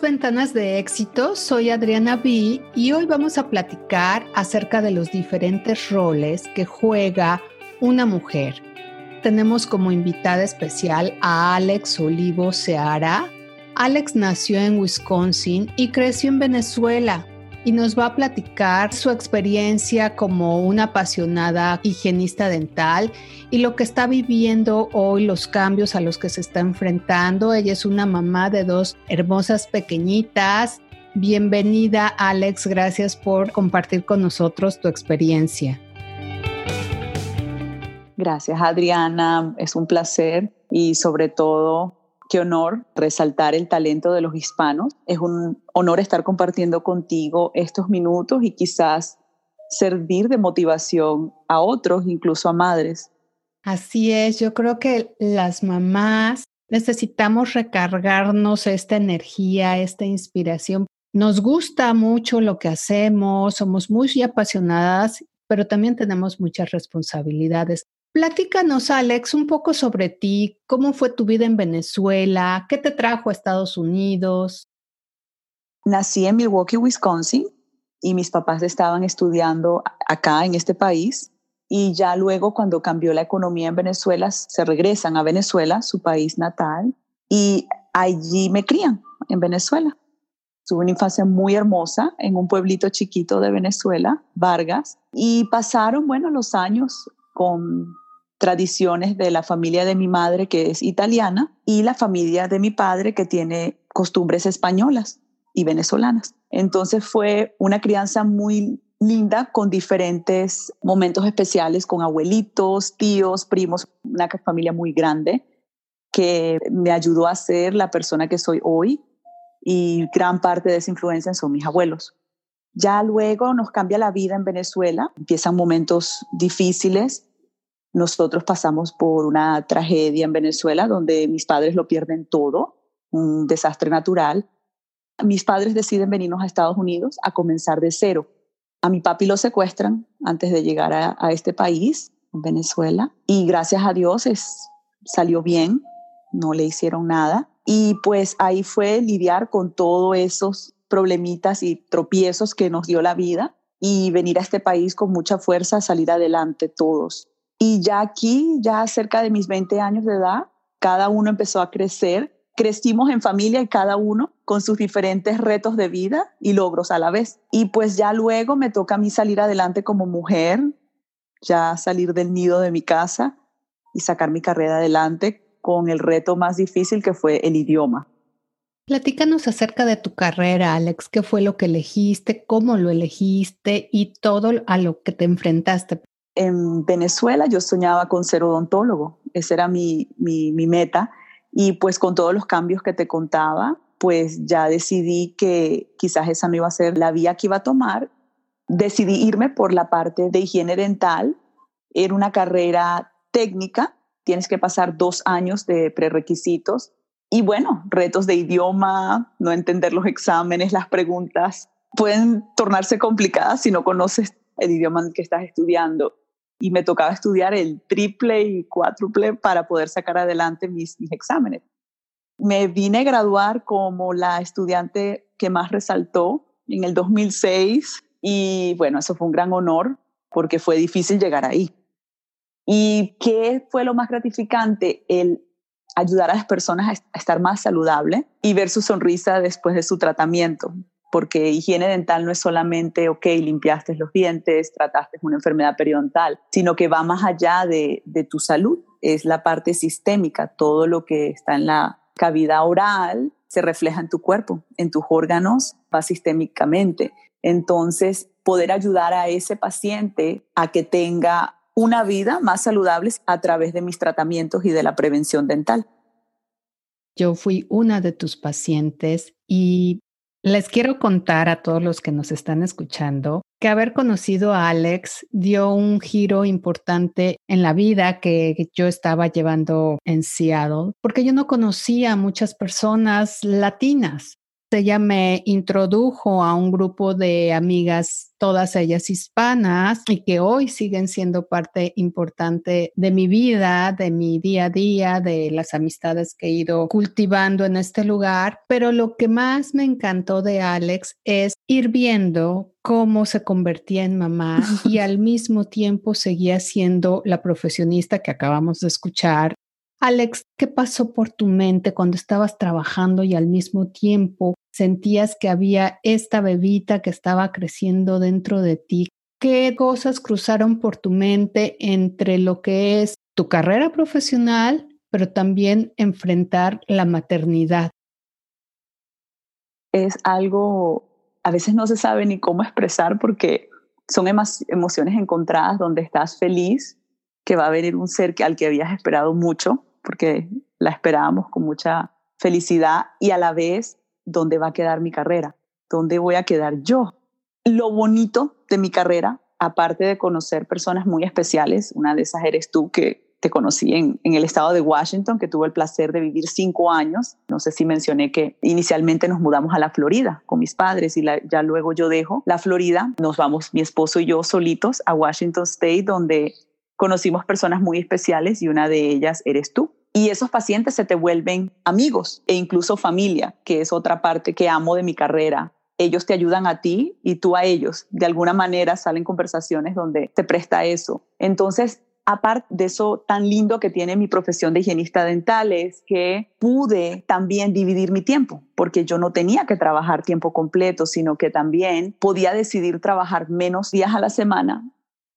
Ventanas de Éxito, soy Adriana B y hoy vamos a platicar acerca de los diferentes roles que juega una mujer. Tenemos como invitada especial a Alex Olivo Seara. Alex nació en Wisconsin y creció en Venezuela y nos va a platicar su experiencia como una apasionada higienista dental y lo que está viviendo hoy, los cambios a los que se está enfrentando. Ella es una mamá de dos hermosas pequeñitas. Bienvenida Alex, gracias por compartir con nosotros tu experiencia. Gracias Adriana, es un placer y sobre todo qué honor resaltar el talento de los hispanos. Es un honor estar compartiendo contigo estos minutos y quizás servir de motivación a otros, incluso a madres. Así es, yo creo que las mamás necesitamos recargarnos esta energía, esta inspiración. Nos gusta mucho lo que hacemos, somos muy apasionadas, pero también tenemos muchas responsabilidades. Platícanos, Alex, un poco sobre ti, cómo fue tu vida en Venezuela, qué te trajo a Estados Unidos. Nací en Milwaukee, Wisconsin, y mis papás estaban estudiando acá en este país. Y ya luego, cuando cambió la economía en Venezuela, se regresan a Venezuela, su país natal, y allí me crían, en Venezuela. Tuve una infancia muy hermosa en un pueblito chiquito de Venezuela, Vargas, y pasaron, bueno, los años con tradiciones de la familia de mi madre, que es italiana, y la familia de mi padre, que tiene costumbres españolas y venezolanas. Entonces fue una crianza muy linda con diferentes momentos especiales con abuelitos, tíos, primos, una familia muy grande que me ayudó a ser la persona que soy hoy y gran parte de esa influencia son mis abuelos. Ya luego nos cambia la vida en Venezuela, empiezan momentos difíciles nosotros pasamos por una tragedia en Venezuela donde mis padres lo pierden todo, un desastre natural. Mis padres deciden venirnos a Estados Unidos a comenzar de cero. A mi papi lo secuestran antes de llegar a, este país, Venezuela, y gracias a Dios es, salió bien, no le hicieron nada. Y pues ahí fue lidiar con todos esos problemitas y tropiezos que nos dio la vida y venir a este país con mucha fuerza, salir adelante todos. Y ya aquí, ya cerca de mis 20 años de edad, cada uno empezó a crecer. Crecimos en familia y cada uno con sus diferentes retos de vida y logros a la vez. Y pues ya luego me toca a mí salir adelante como mujer, ya salir del nido de mi casa y sacar mi carrera adelante con el reto más difícil que fue el idioma. Platícanos acerca de tu carrera, Alex. ¿Qué fue lo que elegiste? ¿Cómo lo elegiste? Y todo a lo que te enfrentaste en Venezuela yo soñaba con ser odontólogo, esa era mi, mi, meta. Y pues con todos los cambios que te contaba, pues ya decidí que quizás esa no iba a ser la vía que iba a tomar. Decidí irme por la parte de higiene dental. Era una carrera técnica, tienes que pasar dos años de prerequisitos. Y bueno, retos de idioma, no entender los exámenes, las preguntas. Pueden tornarse complicadas si no conoces el idioma que estás estudiando y me tocaba estudiar el triple y cuádruple para poder sacar adelante mis, mis exámenes. Me vine a graduar como la estudiante que más resaltó en el 2006 y bueno, eso fue un gran honor porque fue difícil llegar ahí. ¿Y qué fue lo más gratificante? El ayudar a las personas a estar más saludable y ver su sonrisa después de su tratamiento porque higiene dental no es solamente, ok, limpiaste los dientes, trataste una enfermedad periodontal, sino que va más allá de, de tu salud, es la parte sistémica, todo lo que está en la cavidad oral se refleja en tu cuerpo, en tus órganos, va sistémicamente. Entonces, poder ayudar a ese paciente a que tenga una vida más saludable a través de mis tratamientos y de la prevención dental. Yo fui una de tus pacientes y les quiero contar a todos los que nos están escuchando que haber conocido a Alex dio un giro importante en la vida que yo estaba llevando en Seattle, porque yo no conocía a muchas personas latinas. Ella me introdujo a un grupo de amigas, todas ellas hispanas, y que hoy siguen siendo parte importante de mi vida, de mi día a día, de las amistades que he ido cultivando en este lugar. Pero lo que más me encantó de Alex es ir viendo cómo se convertía en mamá y al mismo tiempo seguía siendo la profesionista que acabamos de escuchar Alex, ¿qué pasó por tu mente cuando estabas trabajando y al mismo tiempo sentías que había esta bebita que estaba creciendo dentro de ti? ¿Qué cosas cruzaron por tu mente entre lo que es tu carrera profesional, pero también enfrentar la maternidad? Es algo, a veces no se sabe ni cómo expresar porque son emociones encontradas donde estás feliz que va a venir un ser al que habías esperado mucho porque la esperábamos con mucha felicidad y a la vez, ¿dónde va a quedar mi carrera? ¿Dónde voy a quedar yo? Lo bonito de mi carrera, aparte de conocer personas muy especiales, una de esas eres tú que te conocí en, el estado de Washington, que tuve el placer de vivir cinco años. No sé si mencioné que inicialmente nos mudamos a la Florida con mis padres y ya luego yo dejo la Florida. Nos vamos mi esposo y yo solitos a Washington State, donde conocimos personas muy especiales y una de ellas eres tú. Y esos pacientes se te vuelven amigos e incluso familia, que es otra parte que amo de mi carrera. Ellos te ayudan a ti y tú a ellos. De alguna manera salen conversaciones donde te presta eso. Entonces, aparte de eso tan lindo que tiene mi profesión de higienista dental es que pude también dividir mi tiempo, porque yo no tenía que trabajar tiempo completo, sino que también podía decidir trabajar menos días a la semana,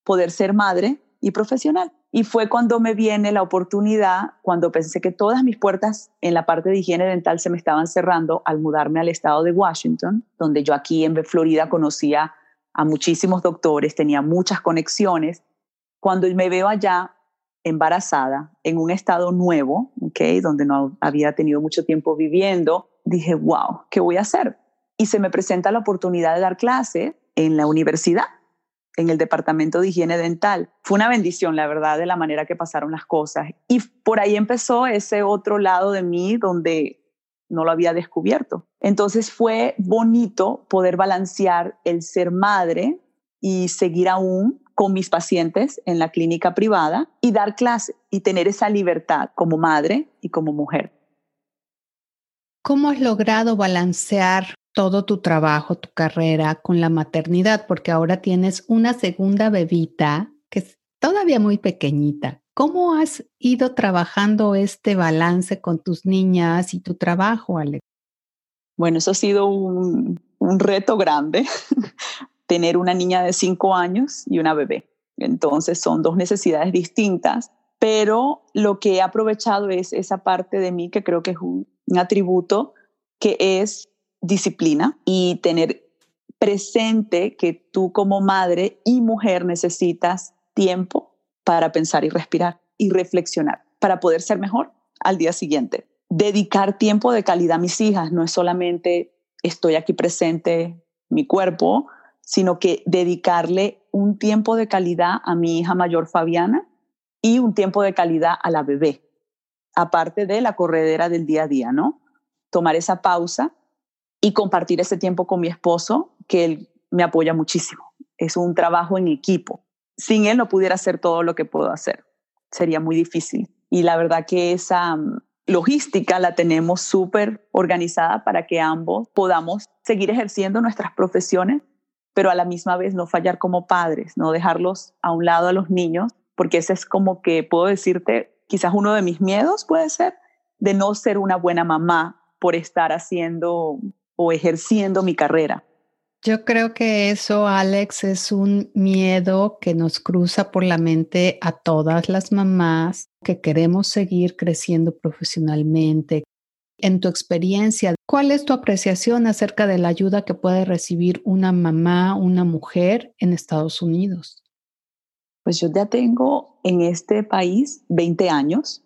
poder ser madre y profesional. Y fue cuando me viene la oportunidad, cuando pensé que todas mis puertas en la parte de higiene dental se me estaban cerrando al mudarme al estado de Washington, donde yo aquí en Florida conocía a muchísimos doctores, tenía muchas conexiones. Cuando me veo allá embarazada, en un estado nuevo, okay, donde no había tenido mucho tiempo viviendo, dije, wow, ¿qué voy a hacer? Y se me presenta la oportunidad de dar clase en la universidad en el departamento de higiene dental. Fue una bendición, la verdad, de la manera que pasaron las cosas. Y por ahí empezó ese otro lado de mí donde no lo había descubierto. Entonces fue bonito poder balancear el ser madre y seguir aún con mis pacientes en la clínica privada y dar clase y tener esa libertad como madre y como mujer. ¿Cómo has logrado balancear todo tu trabajo, tu carrera con la maternidad, porque ahora tienes una segunda bebita que es todavía muy pequeñita. ¿Cómo has ido trabajando este balance con tus niñas y tu trabajo, Alex? Bueno, eso ha sido un, reto grande, tener una niña de cinco años y una bebé. Entonces son dos necesidades distintas, pero lo que he aprovechado es esa parte de mí que creo que es un atributo que es disciplina y tener presente que tú como madre y mujer necesitas tiempo para pensar y respirar y reflexionar para poder ser mejor al día siguiente. Dedicar tiempo de calidad a mis hijas no es solamente estoy aquí presente, mi cuerpo, sino que dedicarle un tiempo de calidad a mi hija mayor Fabiana y un tiempo de calidad a la bebé, aparte de la corredera del día a día, ¿no? Tomar esa pausa y compartir ese tiempo con mi esposo, que él me apoya muchísimo. Es un trabajo en equipo. Sin él no pudiera hacer todo lo que puedo hacer. Sería muy difícil. Y la verdad que esa mm, logística la tenemos súper organizada para que ambos podamos seguir ejerciendo nuestras profesiones, pero a la misma vez no fallar como padres, no dejarlos a un lado a los niños, porque ese es como que puedo decirte, quizás uno de mis miedos puede ser de no ser una buena mamá por estar haciendo o ejerciendo mi carrera. Yo creo que eso, Alex, es un miedo que nos cruza por la mente a todas las mamás que queremos seguir creciendo profesionalmente. En tu experiencia, ¿cuál es tu apreciación acerca de la ayuda que puede recibir una mamá, una mujer en Estados Unidos? Pues yo ya tengo en este país 20 años,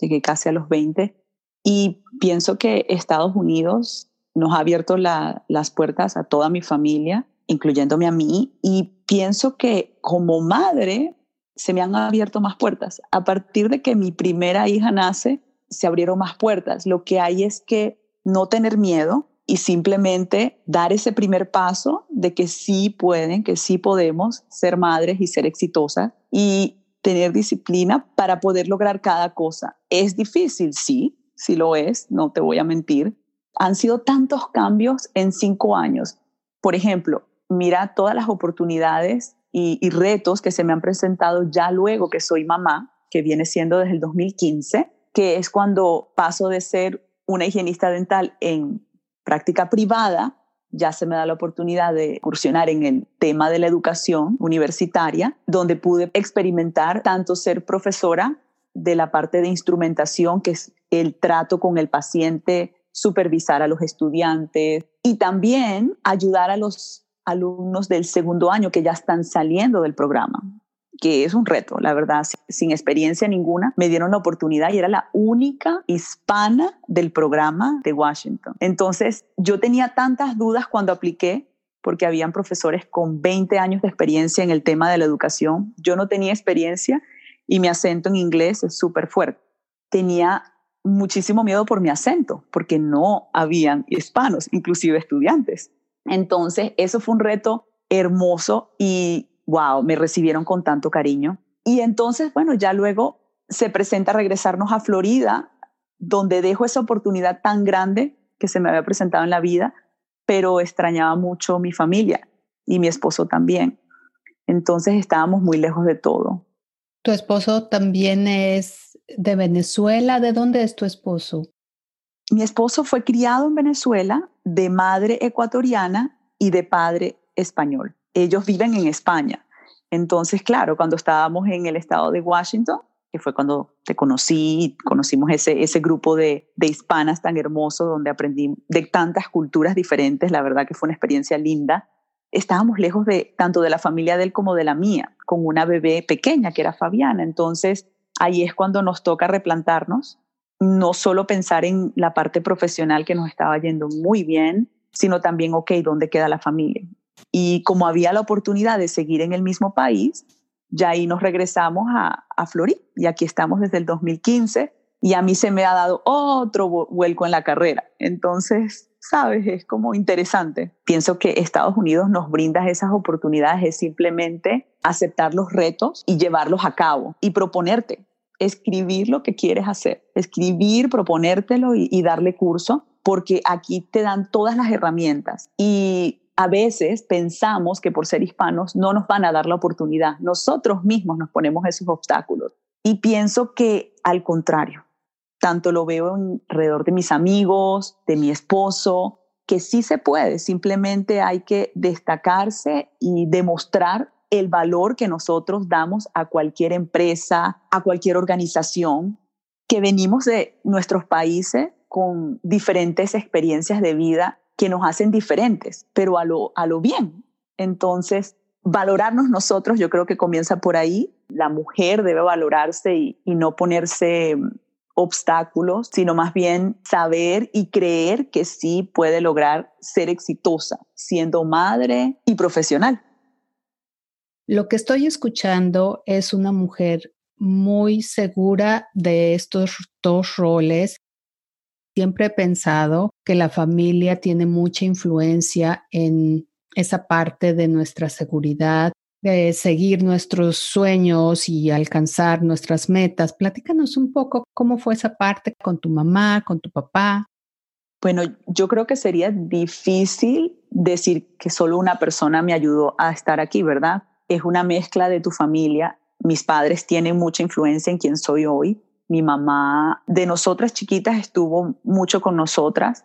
llegué casi a los 20, y pienso que Estados Unidos nos ha abierto las puertas a toda mi familia, incluyéndome a mí, y pienso que como madre se me han abierto más puertas. A partir de que mi primera hija nace, se abrieron más puertas. Lo que hay es que no tener miedo y simplemente dar ese primer paso de que sí pueden, que sí podemos ser madres y ser exitosas y tener disciplina para poder lograr cada cosa. ¿Es difícil? Sí, sí lo es, no te voy a mentir. Han sido tantos cambios en cinco años. Por ejemplo, mira todas las oportunidades y, retos que se me han presentado ya luego que soy mamá, que viene siendo desde el 2015, que es cuando paso de ser una higienista dental en práctica privada, ya se me da la oportunidad de incursionar en el tema de la educación universitaria, donde pude experimentar tanto ser profesora de la parte de instrumentación, que es el trato con el paciente, supervisar a los estudiantes y también ayudar a los alumnos del segundo año que ya están saliendo del programa que es un reto, la verdad, sin experiencia ninguna, me dieron la oportunidad y era la única hispana del programa de Washington. Entonces, yo tenía tantas dudas cuando apliqué porque habían profesores con 20 años de experiencia en el tema de la educación. Yo no tenía experiencia y mi acento en inglés es súper fuerte. Tenía muchísimo miedo por mi acento, porque no habían hispanos, inclusive estudiantes. Entonces, eso fue un reto hermoso y wow, me recibieron con tanto cariño. Y entonces, bueno, ya luego se presenta regresarnos a Florida, donde dejo esa oportunidad tan grande que se me había presentado en la vida, pero extrañaba mucho mi familia y mi esposo también. Entonces estábamos muy lejos de todo. ¿Tu esposo también es de Venezuela? ¿De dónde es tu esposo? Mi esposo fue criado en Venezuela, de madre ecuatoriana y de padre español ellos viven en España. Entonces, claro, cuando estábamos en el estado de Washington, que fue cuando te conocí, conocimos ese, ese grupo de, de hispanas tan hermoso donde aprendí de tantas culturas diferentes, la verdad que fue una experiencia linda. Estábamos lejos de tanto de la familia de él como de la mía, con una bebé pequeña que era Fabiana. Entonces, ahí es cuando nos toca replantarnos, no solo pensar en la parte profesional que nos estaba yendo muy bien, sino también, ok, ¿dónde queda la familia? Y como había la oportunidad de seguir en el mismo país, ya ahí nos regresamos a, a Florida y aquí estamos desde el 2015 y a mí se me ha dado otro vuelco en la carrera. Entonces, sabes, es como interesante. Pienso que Estados Unidos nos brinda esas oportunidades, es simplemente aceptar los retos y llevarlos a cabo y proponerte, escribir lo que quieres hacer, escribir, proponértelo y, y darle curso, porque aquí te dan todas las herramientas. Y a veces pensamos que por ser hispanos no nos van a dar la oportunidad. Nosotros mismos nos ponemos esos obstáculos. Y pienso que al contrario, tanto lo veo alrededor de mis amigos, de mi esposo, que sí se puede, simplemente hay que destacarse y demostrar el valor que nosotros damos a cualquier empresa, a cualquier organización, que venimos de nuestros países con diferentes experiencias de vida que nos hacen diferentes, pero a lo, a lo bien. Entonces, valorarnos nosotros, yo creo que comienza por ahí. La mujer debe valorarse y, no ponerse obstáculos, sino más bien saber y creer que sí puede lograr ser exitosa siendo madre y profesional. Lo que estoy escuchando es una mujer muy segura de estos dos roles Siempre he pensado que la familia tiene mucha influencia en esa parte de nuestra seguridad, de seguir nuestros sueños y alcanzar nuestras metas. Platícanos un poco cómo fue esa parte con tu mamá, con tu papá. Bueno, yo creo que sería difícil decir que solo una persona me ayudó a estar aquí, ¿verdad? Es una mezcla de tu familia. Mis padres tienen mucha influencia en quien soy hoy mi mamá de nosotras chiquitas estuvo mucho con nosotras.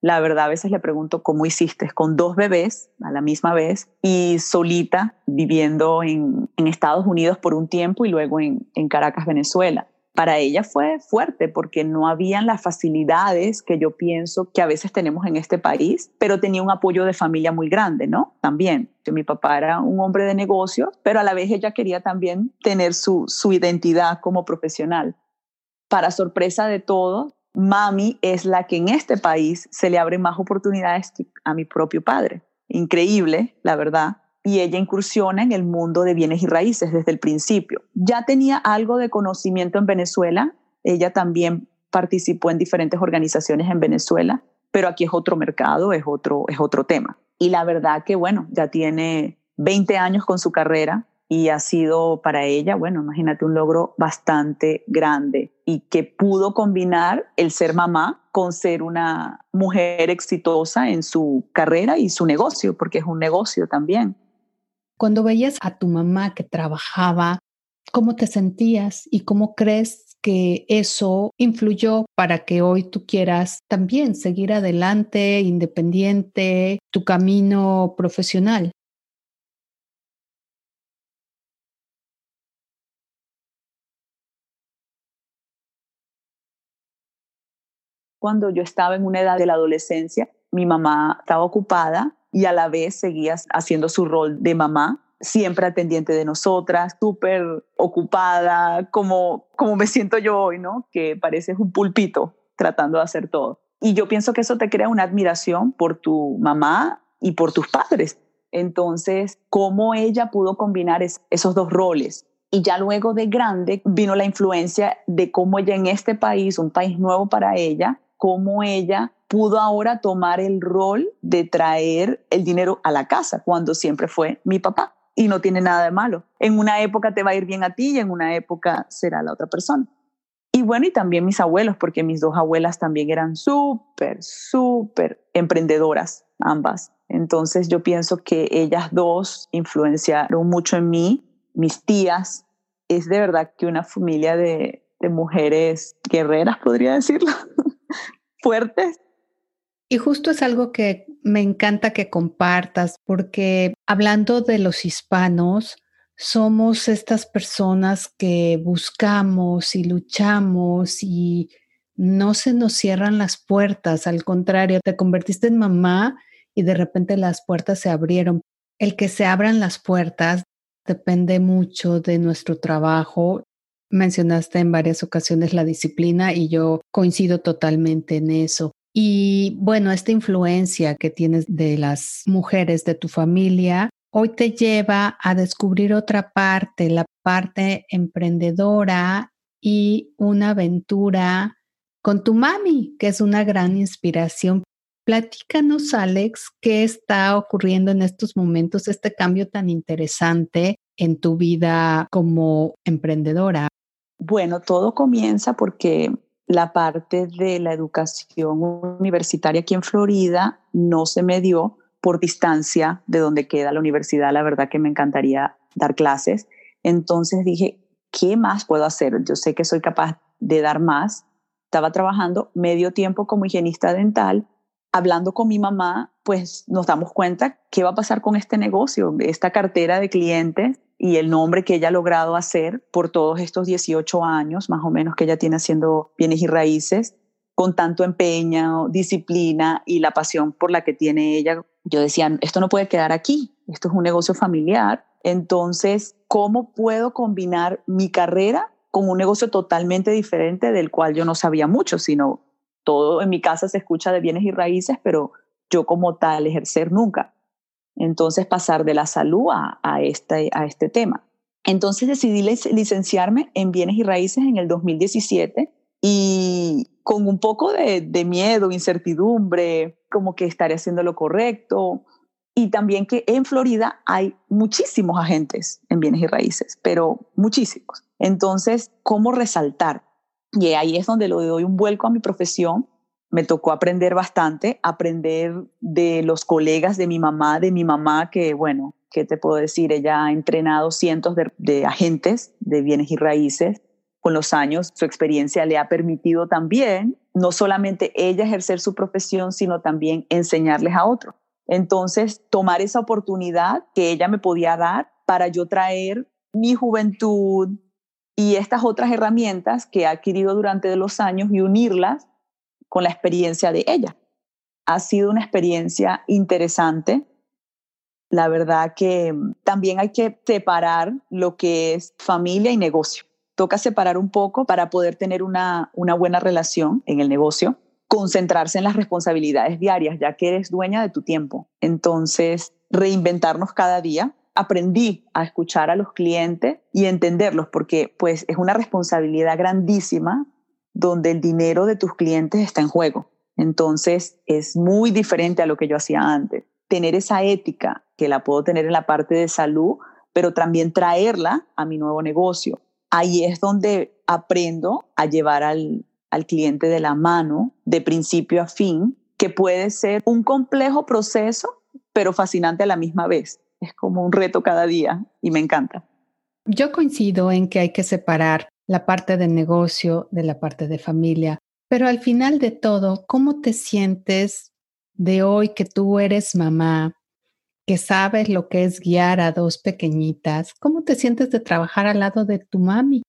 La verdad, a veces le pregunto cómo hiciste con dos bebés a la misma vez y solita viviendo en, Estados Unidos por un tiempo y luego en, Caracas, Venezuela. Para ella fue fuerte porque no habían las facilidades que yo pienso que a veces tenemos en este país, pero tenía un apoyo de familia muy grande, ¿no? También. Mi papá era un hombre de negocios, pero a la vez ella quería también tener su, su identidad como profesional para sorpresa de todos, mami es la que en este país se le abre más oportunidades a mi propio padre. Increíble, la verdad. Y ella incursiona en el mundo de bienes y raíces desde el principio. Ya tenía algo de conocimiento en Venezuela. Ella también participó en diferentes organizaciones en Venezuela, pero aquí es otro mercado, es otro, es otro tema. Y la verdad que, bueno, ya tiene 20 años con su carrera y ha sido para ella, bueno, imagínate un logro bastante grande y que pudo combinar el ser mamá con ser una mujer exitosa en su carrera y su negocio, porque es un negocio también. Cuando veías a tu mamá que trabajaba, ¿cómo te sentías y cómo crees que eso influyó para que hoy tú quieras también seguir adelante, independiente, tu camino profesional? Cuando yo estaba en una edad de la adolescencia, mi mamá estaba ocupada y a la vez seguía haciendo su rol de mamá, siempre atendiente de nosotras, súper ocupada, como, como me siento yo hoy, ¿no? Que pareces un pulpito tratando de hacer todo. Y yo pienso que eso te crea una admiración por tu mamá y por tus padres. Entonces, ¿cómo ella pudo combinar esos dos roles? Y ya luego de grande vino la influencia de cómo ella en este país, un país nuevo para ella, cómo ella pudo ahora tomar el rol de traer el dinero a la casa, cuando siempre fue mi papá. Y no tiene nada de malo. En una época te va a ir bien a ti y en una época será la otra persona. Y bueno, y también mis abuelos, porque mis dos abuelas también eran súper, súper emprendedoras, ambas. Entonces yo pienso que ellas dos influenciaron mucho en mí, mis tías. Es de verdad que una familia de, de mujeres guerreras, podría decirlo, fuertes. Y justo es algo que me encanta que compartas, porque hablando de los hispanos, somos estas personas que buscamos y luchamos y no se nos cierran las puertas, al contrario, te convertiste en mamá y de repente las puertas se abrieron. El que se abran las puertas depende mucho de nuestro trabajo, Mencionaste en varias ocasiones la disciplina y yo coincido totalmente en eso. Y bueno, esta influencia que tienes de las mujeres de tu familia hoy te lleva a descubrir otra parte, la parte emprendedora y una aventura con tu mami, que es una gran inspiración. Platícanos, Alex, qué está ocurriendo en estos momentos, este cambio tan interesante en tu vida como emprendedora. Bueno, todo comienza porque la parte de la educación universitaria aquí en Florida no se me dio por distancia de donde queda la universidad. La verdad que me encantaría dar clases. Entonces dije, ¿qué más puedo hacer? Yo sé que soy capaz de dar más. Estaba trabajando medio tiempo como higienista dental. Hablando con mi mamá, pues nos damos cuenta qué va a pasar con este negocio, esta cartera de clientes y el nombre que ella ha logrado hacer por todos estos 18 años, más o menos, que ella tiene haciendo bienes y raíces, con tanto empeño, disciplina y la pasión por la que tiene ella. Yo decía, esto no puede quedar aquí, esto es un negocio familiar. Entonces, ¿cómo puedo combinar mi carrera con un negocio totalmente diferente del cual yo no sabía mucho, sino todo en mi casa se escucha de bienes y raíces, pero yo como tal ejercer nunca entonces pasar de la salud a, este, este tema. Entonces decidí licenciarme en bienes y raíces en el 2017 y con un poco de, de miedo, incertidumbre, como que estaré haciendo lo correcto. Y también que en Florida hay muchísimos agentes en bienes y raíces, pero muchísimos. Entonces, ¿cómo resaltar? Y ahí es donde le doy un vuelco a mi profesión me tocó aprender bastante, aprender de los colegas de mi mamá, de mi mamá, que bueno, ¿qué te puedo decir? Ella ha entrenado cientos de, agentes de bienes y raíces. Con los años, su experiencia le ha permitido también, no solamente ella ejercer su profesión, sino también enseñarles a otros. Entonces, tomar esa oportunidad que ella me podía dar para yo traer mi juventud y estas otras herramientas que he adquirido durante los años y unirlas con la experiencia de ella. Ha sido una experiencia interesante. La verdad que también hay que separar lo que es familia y negocio. Toca separar un poco para poder tener una, una buena relación en el negocio, concentrarse en las responsabilidades diarias, ya que eres dueña de tu tiempo. Entonces, reinventarnos cada día. Aprendí a escuchar a los clientes y entenderlos porque pues es una responsabilidad grandísima donde el dinero de tus clientes está en juego. Entonces es muy diferente a lo que yo hacía antes. Tener esa ética que la puedo tener en la parte de salud, pero también traerla a mi nuevo negocio. Ahí es donde aprendo a llevar al, al cliente de la mano, de principio a fin, que puede ser un complejo proceso, pero fascinante a la misma vez. Es como un reto cada día y me encanta. Yo coincido en que hay que separar la parte de negocio de la parte de familia, pero al final de todo, ¿cómo te sientes de hoy que tú eres mamá, que sabes lo que es guiar a dos pequeñitas? ¿Cómo te sientes de trabajar al lado de tu mami?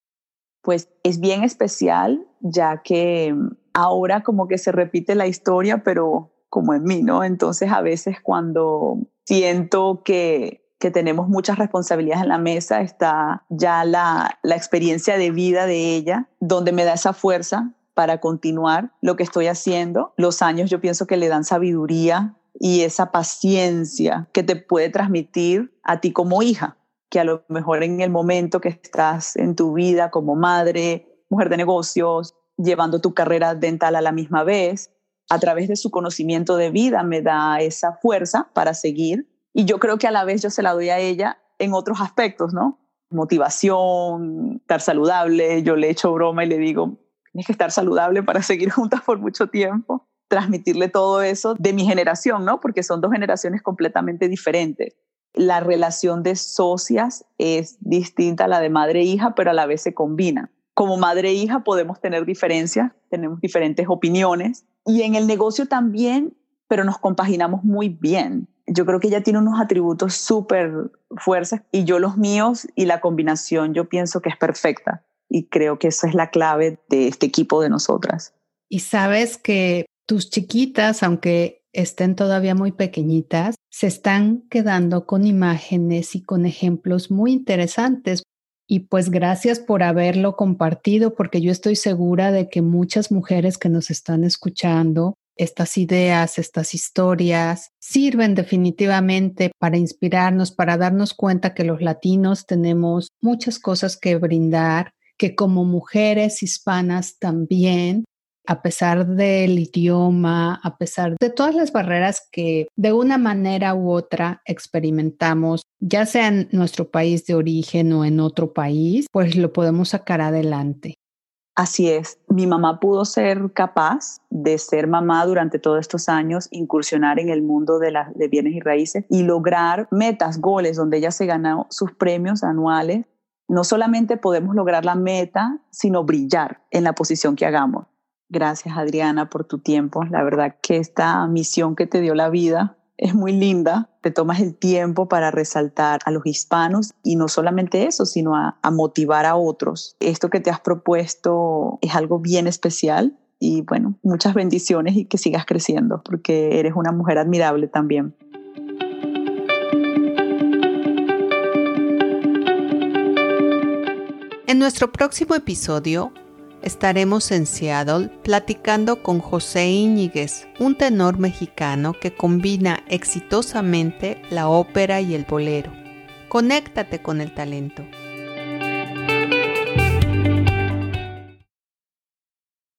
Pues es bien especial, ya que ahora como que se repite la historia, pero como en mí, ¿no? Entonces a veces cuando siento que, que tenemos muchas responsabilidades en la mesa, está ya la, la experiencia de vida de ella, donde me da esa fuerza para continuar lo que estoy haciendo. Los años yo pienso que le dan sabiduría y esa paciencia que te puede transmitir a ti como hija, que a lo mejor en el momento que estás en tu vida como madre, mujer de negocios, llevando tu carrera dental a la misma vez, a través de su conocimiento de vida me da esa fuerza para seguir y yo creo que a la vez yo se la doy a ella en otros aspectos, ¿no? Motivación, estar saludable, yo le echo broma y le digo, tienes que estar saludable para seguir juntas por mucho tiempo, transmitirle todo eso de mi generación, ¿no? Porque son dos generaciones completamente diferentes. La relación de socias es distinta a la de madre e hija, pero a la vez se combina. Como madre e hija podemos tener diferencias, tenemos diferentes opiniones y en el negocio también, pero nos compaginamos muy bien. Yo creo que ella tiene unos atributos súper fuertes y yo los míos y la combinación yo pienso que es perfecta y creo que esa es la clave de este equipo de nosotras. Y sabes que tus chiquitas, aunque estén todavía muy pequeñitas, se están quedando con imágenes y con ejemplos muy interesantes. Y pues gracias por haberlo compartido, porque yo estoy segura de que muchas mujeres que nos están escuchando, estas ideas, estas historias, sirven definitivamente para inspirarnos, para darnos cuenta que los latinos tenemos muchas cosas que brindar que como mujeres hispanas también, a pesar del idioma, a pesar de todas las barreras que de una manera u otra experimentamos, ya sea en nuestro país de origen o en otro país, pues lo podemos sacar adelante. Así es, mi mamá pudo ser capaz de ser mamá durante todos estos años, incursionar en el mundo de, de bienes y raíces y lograr metas, goles, donde ella se ganó sus premios anuales no solamente podemos lograr la meta, sino brillar en la posición que hagamos. Gracias Adriana por tu tiempo. La verdad que esta misión que te dio la vida es muy linda. Te tomas el tiempo para resaltar a los hispanos y no solamente eso, sino a, motivar a otros. Esto que te has propuesto es algo bien especial y bueno, muchas bendiciones y que sigas creciendo porque eres una mujer admirable también. En nuestro próximo episodio estaremos en Seattle platicando con José Íñiguez, un tenor mexicano que combina exitosamente la ópera y el bolero. Conéctate con el talento.